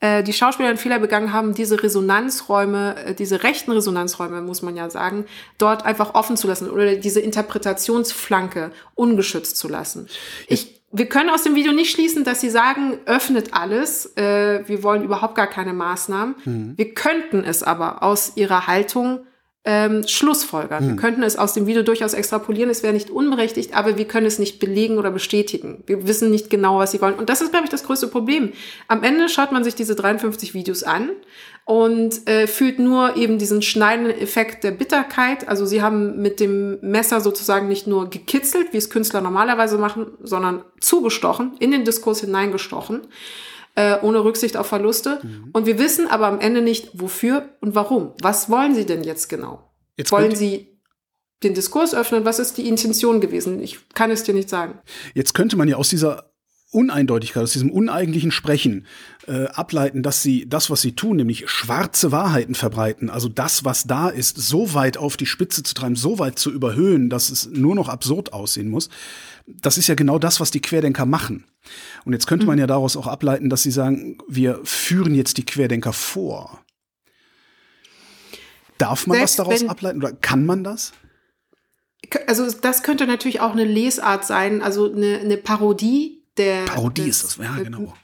äh, die Schauspieler einen Fehler begangen haben, diese Resonanzräume, äh, diese rechten Resonanzräume, muss man ja sagen, dort einfach offen zu lassen oder diese Interpretationsflanke ungeschützt zu lassen. Ich wir können aus dem Video nicht schließen, dass sie sagen, öffnet alles, äh, wir wollen überhaupt gar keine Maßnahmen. Mhm. Wir könnten es aber aus ihrer Haltung ähm, schlussfolgern. Mhm. Wir könnten es aus dem Video durchaus extrapolieren, es wäre nicht unberechtigt, aber wir können es nicht belegen oder bestätigen. Wir wissen nicht genau, was sie wollen. Und das ist, glaube ich, das größte Problem. Am Ende schaut man sich diese 53 Videos an und äh, fühlt nur eben diesen schneidenden Effekt der Bitterkeit. Also sie haben mit dem Messer sozusagen nicht nur gekitzelt, wie es Künstler normalerweise machen, sondern zugestochen, in den Diskurs hineingestochen, äh, ohne Rücksicht auf Verluste. Mhm. Und wir wissen aber am Ende nicht, wofür und warum. Was wollen sie denn jetzt genau? Jetzt wollen sie den Diskurs öffnen? Was ist die Intention gewesen? Ich kann es dir nicht sagen. Jetzt könnte man ja aus dieser Uneindeutigkeit, aus diesem uneigentlichen Sprechen äh, ableiten, dass sie das, was sie tun, nämlich schwarze Wahrheiten verbreiten, also das, was da ist, so weit auf die Spitze zu treiben, so weit zu überhöhen, dass es nur noch absurd aussehen muss. Das ist ja genau das, was die Querdenker machen. Und jetzt könnte man ja daraus auch ableiten, dass sie sagen, wir führen jetzt die Querdenker vor. Darf man Selbst was daraus ableiten oder kann man das? Also das könnte natürlich auch eine Lesart sein, also eine, eine Parodie der Parodie des, ist das, ja, genau.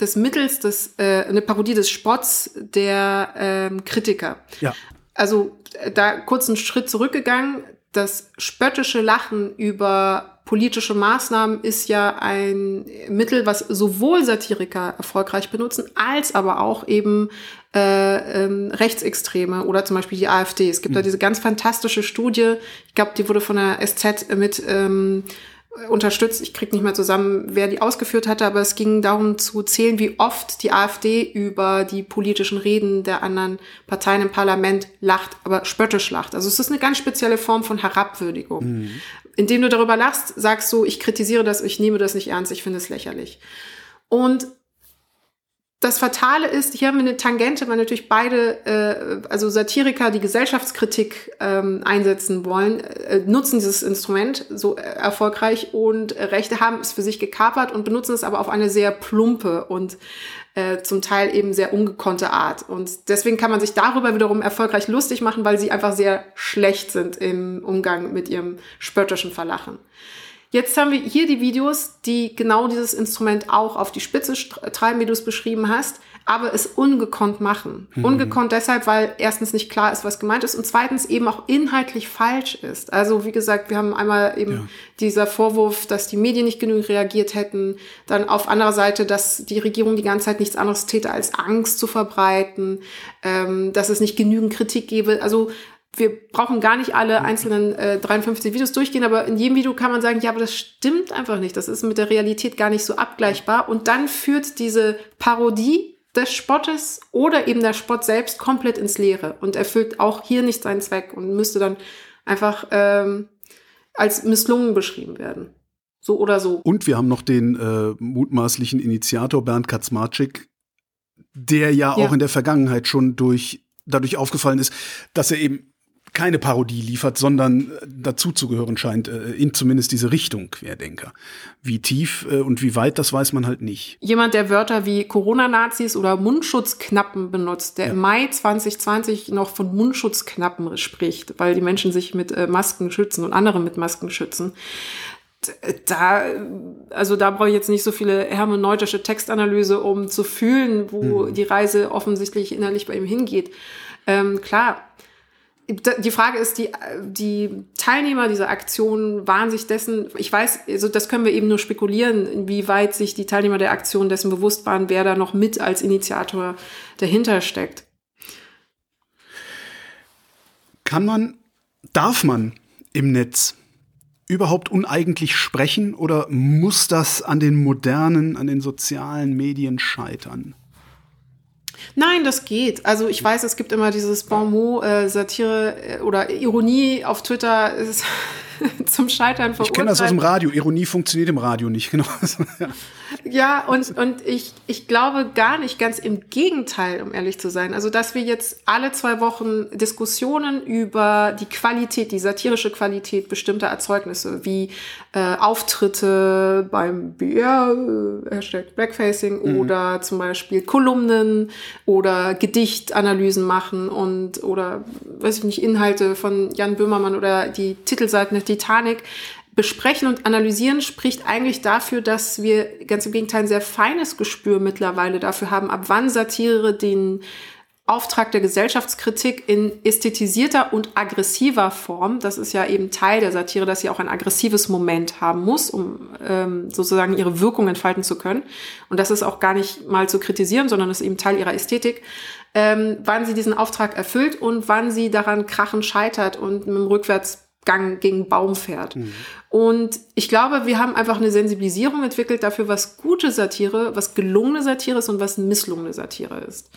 Des Mittels, des, äh, eine Parodie des Spotts der ähm, Kritiker. Ja. Also äh, da kurz einen Schritt zurückgegangen. Das spöttische Lachen über politische Maßnahmen ist ja ein Mittel, was sowohl Satiriker erfolgreich benutzen, als aber auch eben äh, ähm, Rechtsextreme oder zum Beispiel die AfD. Es gibt mhm. da diese ganz fantastische Studie, ich glaube, die wurde von der SZ mit ähm, unterstützt. Ich kriege nicht mehr zusammen, wer die ausgeführt hatte, aber es ging darum zu zählen, wie oft die AfD über die politischen Reden der anderen Parteien im Parlament lacht, aber spöttisch lacht. Also es ist eine ganz spezielle Form von Herabwürdigung. Mhm. Indem du darüber lachst, sagst du, ich kritisiere das, ich nehme das nicht ernst, ich finde es lächerlich. Und das Fatale ist, hier haben wir eine Tangente, weil natürlich beide, äh, also Satiriker, die Gesellschaftskritik ähm, einsetzen wollen, äh, nutzen dieses Instrument so erfolgreich und Rechte haben es für sich gekapert und benutzen es aber auf eine sehr plumpe und äh, zum Teil eben sehr ungekonnte Art. Und deswegen kann man sich darüber wiederum erfolgreich lustig machen, weil sie einfach sehr schlecht sind im Umgang mit ihrem spöttischen Verlachen. Jetzt haben wir hier die Videos, die genau dieses Instrument auch auf die Spitze treiben, wie du es beschrieben hast, aber es ungekonnt machen. Mhm. Ungekonnt deshalb, weil erstens nicht klar ist, was gemeint ist und zweitens eben auch inhaltlich falsch ist. Also wie gesagt, wir haben einmal eben ja. dieser Vorwurf, dass die Medien nicht genug reagiert hätten, dann auf anderer Seite, dass die Regierung die ganze Zeit nichts anderes täte, als Angst zu verbreiten, ähm, dass es nicht genügend Kritik gäbe. Also wir brauchen gar nicht alle einzelnen äh, 53 Videos durchgehen, aber in jedem Video kann man sagen, ja, aber das stimmt einfach nicht. Das ist mit der Realität gar nicht so abgleichbar. Und dann führt diese Parodie des Spottes oder eben der Spott selbst komplett ins Leere und erfüllt auch hier nicht seinen Zweck und müsste dann einfach ähm, als misslungen beschrieben werden. So oder so. Und wir haben noch den äh, mutmaßlichen Initiator Bernd Kaczmarczyk, der ja, ja auch in der Vergangenheit schon durch dadurch aufgefallen ist, dass er eben keine Parodie liefert, sondern äh, dazu zu gehören scheint, äh, in zumindest diese Richtung Querdenker. Wie tief äh, und wie weit, das weiß man halt nicht. Jemand, der Wörter wie Corona-Nazis oder Mundschutzknappen benutzt, der ja. im Mai 2020 noch von Mundschutzknappen spricht, weil die Menschen sich mit Masken schützen und andere mit Masken schützen. Da, also da brauche ich jetzt nicht so viele hermeneutische Textanalyse, um zu fühlen, wo hm. die Reise offensichtlich innerlich bei ihm hingeht. Ähm, klar, die Frage ist, die, die Teilnehmer dieser Aktion waren sich dessen, ich weiß, also das können wir eben nur spekulieren, inwieweit sich die Teilnehmer der Aktion dessen bewusst waren, wer da noch mit als Initiator dahinter steckt. Kann man, darf man im Netz überhaupt uneigentlich sprechen oder muss das an den modernen, an den sozialen Medien scheitern? Nein, das geht. Also ich weiß, es gibt immer dieses Bon mot, äh, Satire äh, oder Ironie auf Twitter ist [laughs] zum Scheitern verurteilt. Ich kenne das aus dem Radio. Ironie funktioniert im Radio nicht, [laughs] genau. ja. ja, und, und ich, ich glaube gar nicht, ganz im Gegenteil, um ehrlich zu sein. Also, dass wir jetzt alle zwei Wochen Diskussionen über die Qualität, die satirische Qualität bestimmter Erzeugnisse, wie äh, Auftritte beim BR, äh, Hashtag Blackfacing mhm. oder zum Beispiel Kolumnen oder Gedichtanalysen machen und oder, weiß ich nicht, Inhalte von Jan Böhmermann oder die Titelseiten der Titanic besprechen und analysieren spricht eigentlich dafür, dass wir ganz im Gegenteil ein sehr feines Gespür mittlerweile dafür haben, ab wann Satire den Auftrag der Gesellschaftskritik in ästhetisierter und aggressiver Form, das ist ja eben Teil der Satire, dass sie auch ein aggressives Moment haben muss, um ähm, sozusagen ihre Wirkung entfalten zu können. Und das ist auch gar nicht mal zu kritisieren, sondern ist eben Teil ihrer Ästhetik, ähm, wann sie diesen Auftrag erfüllt und wann sie daran krachen scheitert und mit dem Rückwärts Gang gegen Baum fährt. Mhm. Und ich glaube, wir haben einfach eine Sensibilisierung entwickelt dafür, was gute Satire, was gelungene Satire ist und was misslungene Satire ist.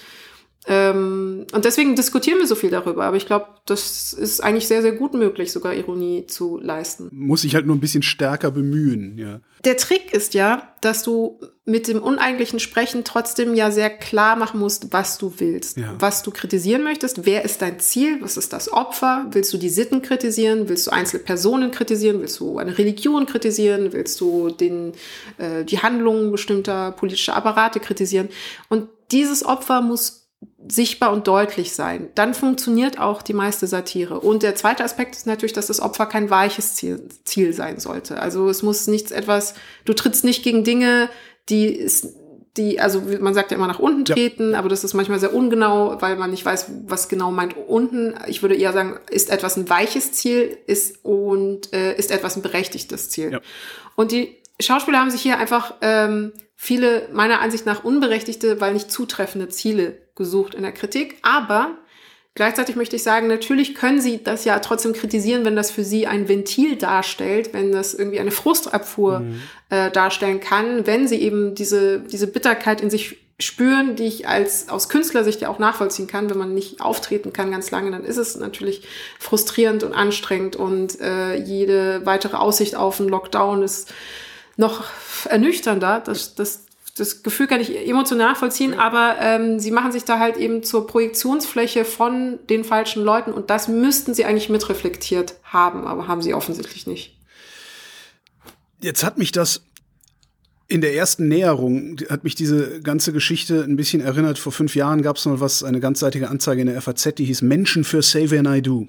Ähm, und deswegen diskutieren wir so viel darüber. Aber ich glaube, das ist eigentlich sehr, sehr gut möglich, sogar Ironie zu leisten. Muss ich halt nur ein bisschen stärker bemühen, ja. Der Trick ist ja, dass du mit dem uneigentlichen Sprechen trotzdem ja sehr klar machen musst, was du willst, ja. was du kritisieren möchtest, wer ist dein Ziel, was ist das Opfer, willst du die Sitten kritisieren, willst du einzelne Personen kritisieren, willst du eine Religion kritisieren, willst du den, äh, die Handlungen bestimmter politischer Apparate kritisieren. Und dieses Opfer muss sichtbar und deutlich sein. Dann funktioniert auch die meiste Satire. Und der zweite Aspekt ist natürlich, dass das Opfer kein weiches Ziel, Ziel sein sollte. Also es muss nichts etwas, du trittst nicht gegen Dinge, die ist, die, also man sagt ja immer nach unten treten, ja. aber das ist manchmal sehr ungenau, weil man nicht weiß, was genau meint unten. Ich würde eher sagen, ist etwas ein weiches Ziel ist und äh, ist etwas ein berechtigtes Ziel. Ja. Und die Schauspieler haben sich hier einfach ähm, viele meiner Ansicht nach unberechtigte, weil nicht zutreffende Ziele gesucht in der Kritik. Aber gleichzeitig möchte ich sagen, natürlich können Sie das ja trotzdem kritisieren, wenn das für Sie ein Ventil darstellt, wenn das irgendwie eine Frustabfuhr mhm. äh, darstellen kann, wenn Sie eben diese, diese Bitterkeit in sich spüren, die ich als aus Künstlersicht ja auch nachvollziehen kann, wenn man nicht auftreten kann ganz lange, dann ist es natürlich frustrierend und anstrengend und äh, jede weitere Aussicht auf einen Lockdown ist noch ernüchternder. Das, das das Gefühl kann ich emotional nachvollziehen, aber ähm, sie machen sich da halt eben zur Projektionsfläche von den falschen Leuten und das müssten sie eigentlich mitreflektiert haben, aber haben sie offensichtlich nicht. Jetzt hat mich das in der ersten Näherung hat mich diese ganze Geschichte ein bisschen erinnert. Vor fünf Jahren gab es mal was, eine ganzseitige Anzeige in der FAZ, die hieß Menschen für Save and I Do.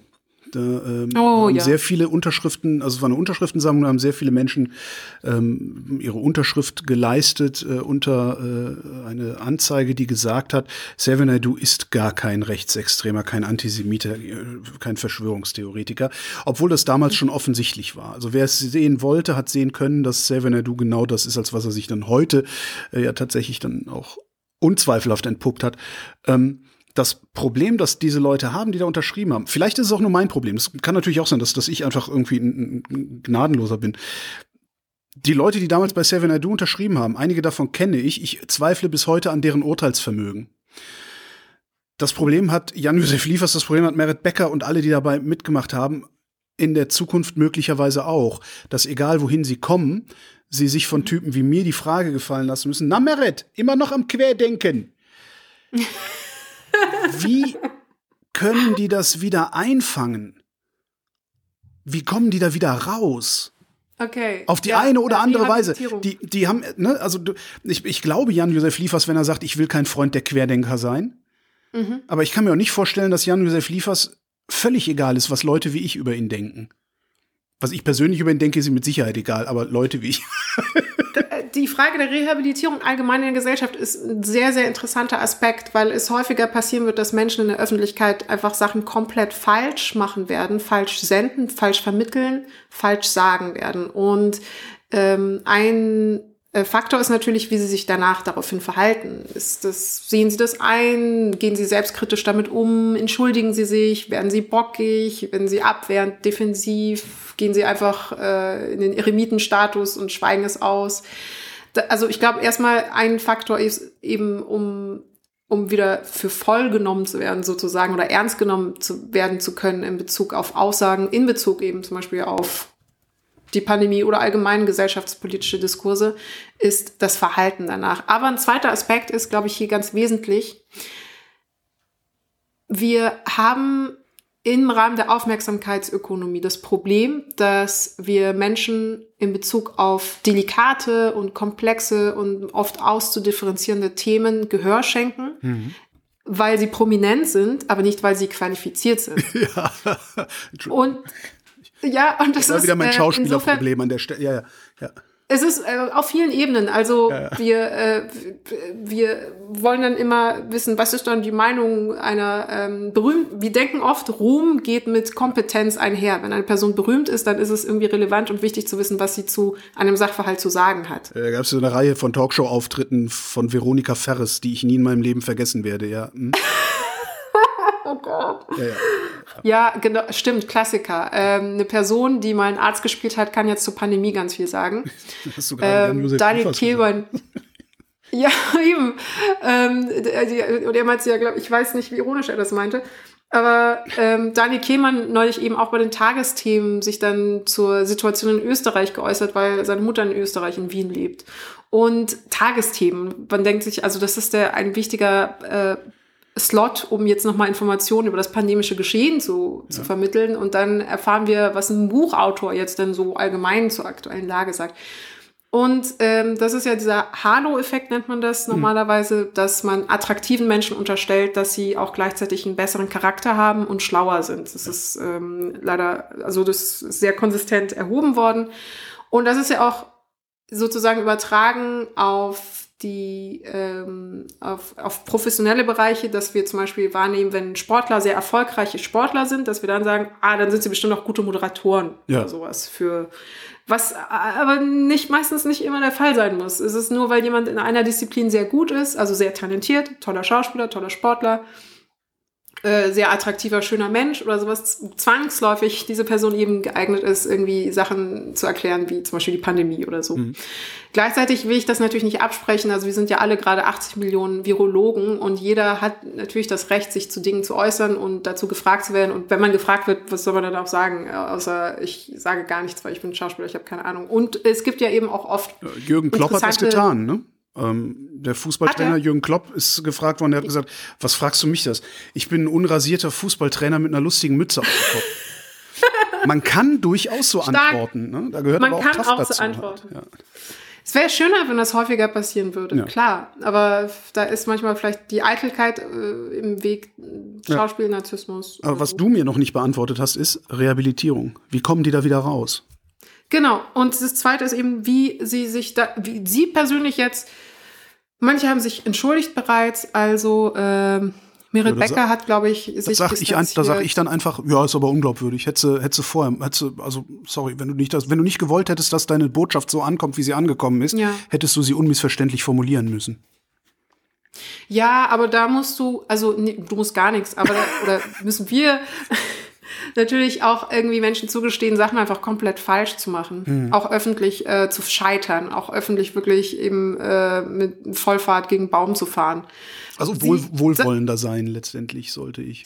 Da ähm, oh, haben ja. sehr viele Unterschriften, also es war eine Unterschriftensammlung, da haben sehr viele Menschen ähm, ihre Unterschrift geleistet äh, unter äh, eine Anzeige, die gesagt hat, Seven Naidu ist gar kein Rechtsextremer, kein Antisemiter, äh, kein Verschwörungstheoretiker, obwohl das damals schon offensichtlich war. Also wer es sehen wollte, hat sehen können, dass Seven Naidu genau das ist, als was er sich dann heute äh, ja tatsächlich dann auch unzweifelhaft entpuppt hat. Ähm, das Problem, das diese Leute haben, die da unterschrieben haben, vielleicht ist es auch nur mein Problem. Es kann natürlich auch sein, dass, dass ich einfach irgendwie ein, ein Gnadenloser bin. Die Leute, die damals bei Seven I Do unterschrieben haben, einige davon kenne ich. Ich zweifle bis heute an deren Urteilsvermögen. Das Problem hat Jan-Josef Liefers, das Problem hat Merit Becker und alle, die dabei mitgemacht haben, in der Zukunft möglicherweise auch, dass egal wohin sie kommen, sie sich von Typen wie mir die Frage gefallen lassen müssen, na Merit, immer noch am Querdenken. [laughs] Wie können die das wieder einfangen? Wie kommen die da wieder raus? Okay. Auf die ja, eine oder andere Weise. Die, die haben, ne, also ich, ich glaube Jan-Josef Liefers, wenn er sagt, ich will kein Freund der Querdenker sein. Mhm. Aber ich kann mir auch nicht vorstellen, dass Jan-Josef Liefers völlig egal ist, was Leute wie ich über ihn denken. Was ich persönlich über ihn denke, ist ihm mit Sicherheit egal, aber Leute wie ich. [laughs] die Frage der Rehabilitierung allgemein in der Gesellschaft ist ein sehr, sehr interessanter Aspekt, weil es häufiger passieren wird, dass Menschen in der Öffentlichkeit einfach Sachen komplett falsch machen werden, falsch senden, falsch vermitteln, falsch sagen werden. Und ähm, ein äh, Faktor ist natürlich, wie sie sich danach daraufhin verhalten. Ist das, sehen sie das ein? Gehen sie selbstkritisch damit um? Entschuldigen sie sich? Werden sie bockig? Werden sie abwehrend, defensiv? Gehen sie einfach äh, in den Eremitenstatus und schweigen es aus? Also ich glaube, erstmal ein Faktor ist eben, um um wieder für voll genommen zu werden sozusagen oder ernst genommen zu werden zu können in Bezug auf Aussagen, in Bezug eben zum Beispiel auf die Pandemie oder allgemein gesellschaftspolitische Diskurse, ist das Verhalten danach. Aber ein zweiter Aspekt ist, glaube ich, hier ganz wesentlich. Wir haben im Rahmen der Aufmerksamkeitsökonomie das Problem, dass wir Menschen in Bezug auf delikate und komplexe und oft auszudifferenzierende Themen Gehör schenken, mhm. weil sie prominent sind, aber nicht, weil sie qualifiziert sind. [laughs] Ja. und ja, und das, das ist wieder mein äh, Schauspielerproblem an der Stelle. Ja, ja, ja. Es ist äh, auf vielen Ebenen. Also ja, ja. wir äh, wir wollen dann immer wissen, was ist dann die Meinung einer ähm, berühmt. Wir denken oft, Ruhm geht mit Kompetenz einher. Wenn eine Person berühmt ist, dann ist es irgendwie relevant und wichtig zu wissen, was sie zu einem Sachverhalt zu sagen hat. Da äh, gab es so eine Reihe von Talkshow-Auftritten von Veronika Ferres, die ich nie in meinem Leben vergessen werde. Ja. Hm? [laughs] oh Gott. Ja, ja. Ja, genau, stimmt, Klassiker. Ähm, eine Person, die mal einen Arzt gespielt hat, kann jetzt zur Pandemie ganz viel sagen. Hast du gerade ähm, Daniel Kehlmann. [laughs] ja, eben. Ähm, und er meinte ja, glaube ich, weiß nicht, wie ironisch er das meinte. Aber ähm, Daniel Kehlmann neulich eben auch bei den Tagesthemen sich dann zur Situation in Österreich geäußert, weil seine Mutter in Österreich, in Wien lebt. Und Tagesthemen, man denkt sich, also das ist der ein wichtiger äh, Slot, um jetzt nochmal Informationen über das pandemische Geschehen zu, ja. zu vermitteln. Und dann erfahren wir, was ein Buchautor jetzt denn so allgemein zur aktuellen Lage sagt. Und ähm, das ist ja dieser Halo-Effekt, nennt man das hm. normalerweise, mhm. dass man attraktiven Menschen unterstellt, dass sie auch gleichzeitig einen besseren Charakter haben und schlauer sind. Das ja. ist ähm, leider, also das ist sehr konsistent erhoben worden. Und das ist ja auch sozusagen übertragen auf die ähm, auf, auf professionelle Bereiche, dass wir zum Beispiel wahrnehmen, wenn Sportler sehr erfolgreiche Sportler sind, dass wir dann sagen, ah, dann sind sie bestimmt auch gute Moderatoren ja. oder sowas für was aber nicht meistens nicht immer der Fall sein muss. Es ist nur, weil jemand in einer Disziplin sehr gut ist, also sehr talentiert, toller Schauspieler, toller Sportler, äh, sehr attraktiver, schöner Mensch oder sowas zwangsläufig diese Person eben geeignet ist, irgendwie Sachen zu erklären, wie zum Beispiel die Pandemie oder so. Mhm. Gleichzeitig will ich das natürlich nicht absprechen. Also wir sind ja alle gerade 80 Millionen Virologen und jeder hat natürlich das Recht, sich zu Dingen zu äußern und dazu gefragt zu werden. Und wenn man gefragt wird, was soll man dann auch sagen? Außer ich sage gar nichts, weil ich bin Schauspieler, ich habe keine Ahnung. Und es gibt ja eben auch oft. Jürgen Klopp hat das getan, ne? Ähm, der Fußballtrainer Jürgen Klopp ist gefragt worden, der hat gesagt, was fragst du mich das? Ich bin ein unrasierter Fußballtrainer mit einer lustigen Mütze auf dem Kopf. [laughs] Man kann durchaus so Stark. antworten. Ne? Da gehört Man aber auch kann Kraft auch dazu. so antworten. Ja. Es wäre schöner, wenn das häufiger passieren würde, ja. klar. Aber da ist manchmal vielleicht die Eitelkeit äh, im Weg, Schauspiel, Narzissmus. Aber was so. du mir noch nicht beantwortet hast, ist Rehabilitierung. Wie kommen die da wieder raus? Genau. Und das Zweite ist eben, wie sie sich da, wie sie persönlich jetzt, manche haben sich entschuldigt bereits, also äh, Merit Becker hat, glaube ich, sich sag ich ein, Da sage ich dann einfach, ja, ist aber unglaubwürdig. Hätte, hätte vorher, hätte, also sorry, wenn du nicht das, wenn du nicht gewollt hättest, dass deine Botschaft so ankommt, wie sie angekommen ist, ja. hättest du sie unmissverständlich formulieren müssen. Ja, aber da musst du, also nee, du musst gar nichts, aber da, oder müssen wir natürlich auch irgendwie Menschen zugestehen, Sachen einfach komplett falsch zu machen. Mhm. Auch öffentlich äh, zu scheitern, auch öffentlich wirklich eben äh, mit Vollfahrt gegen Baum zu fahren. Also wohl, Sie, wohlwollender sein letztendlich sollte ich.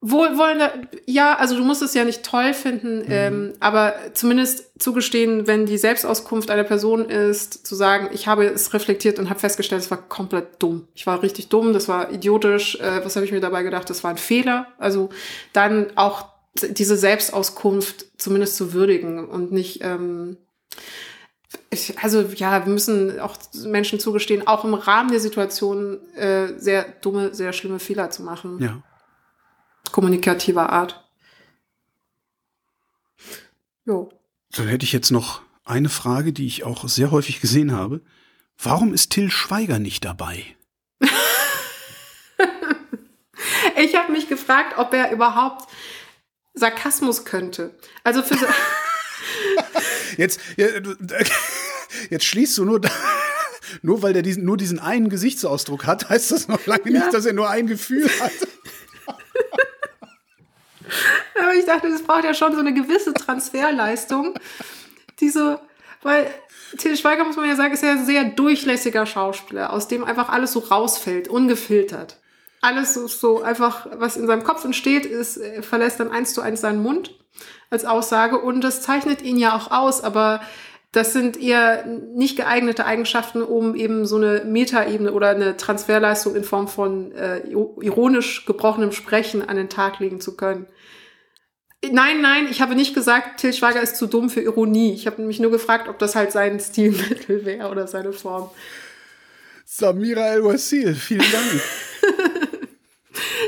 Wohlwollender, ja, also du musst es ja nicht toll finden, mhm. ähm, aber zumindest zugestehen, wenn die Selbstauskunft einer Person ist, zu sagen, ich habe es reflektiert und habe festgestellt, es war komplett dumm. Ich war richtig dumm, das war idiotisch, äh, was habe ich mir dabei gedacht, das war ein Fehler. Also dann auch diese Selbstauskunft zumindest zu würdigen und nicht, ähm, ich, also ja, wir müssen auch Menschen zugestehen, auch im Rahmen der Situation äh, sehr dumme, sehr schlimme Fehler zu machen. Ja kommunikativer Art. Jo. Dann hätte ich jetzt noch eine Frage, die ich auch sehr häufig gesehen habe. Warum ist Till Schweiger nicht dabei? [laughs] ich habe mich gefragt, ob er überhaupt Sarkasmus könnte. Also für [laughs] jetzt, [laughs] jetzt schließt du nur, nur weil der diesen, nur diesen einen Gesichtsausdruck hat, heißt das noch lange ja. nicht, dass er nur ein Gefühl hat. Aber ich dachte, es braucht ja schon so eine gewisse Transferleistung, die so, weil Til Schweiger, muss man ja sagen, ist ja ein sehr durchlässiger Schauspieler, aus dem einfach alles so rausfällt, ungefiltert. Alles so, so einfach, was in seinem Kopf entsteht, ist, verlässt dann eins zu eins seinen Mund als Aussage und das zeichnet ihn ja auch aus, aber das sind eher nicht geeignete Eigenschaften, um eben so eine Metaebene oder eine Transferleistung in Form von äh, ironisch gebrochenem Sprechen an den Tag legen zu können. Nein, nein, ich habe nicht gesagt, Till Schweiger ist zu dumm für Ironie. Ich habe mich nur gefragt, ob das halt sein Stilmittel [laughs] wäre oder seine Form. Samira El-Wasil, vielen Dank. [laughs]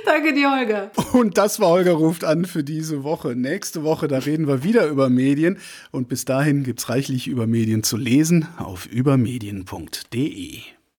Danke dir, Holger. Und das war Holger ruft an für diese Woche. Nächste Woche, da reden wir wieder über Medien. Und bis dahin gibt es reichlich über Medien zu lesen auf übermedien.de.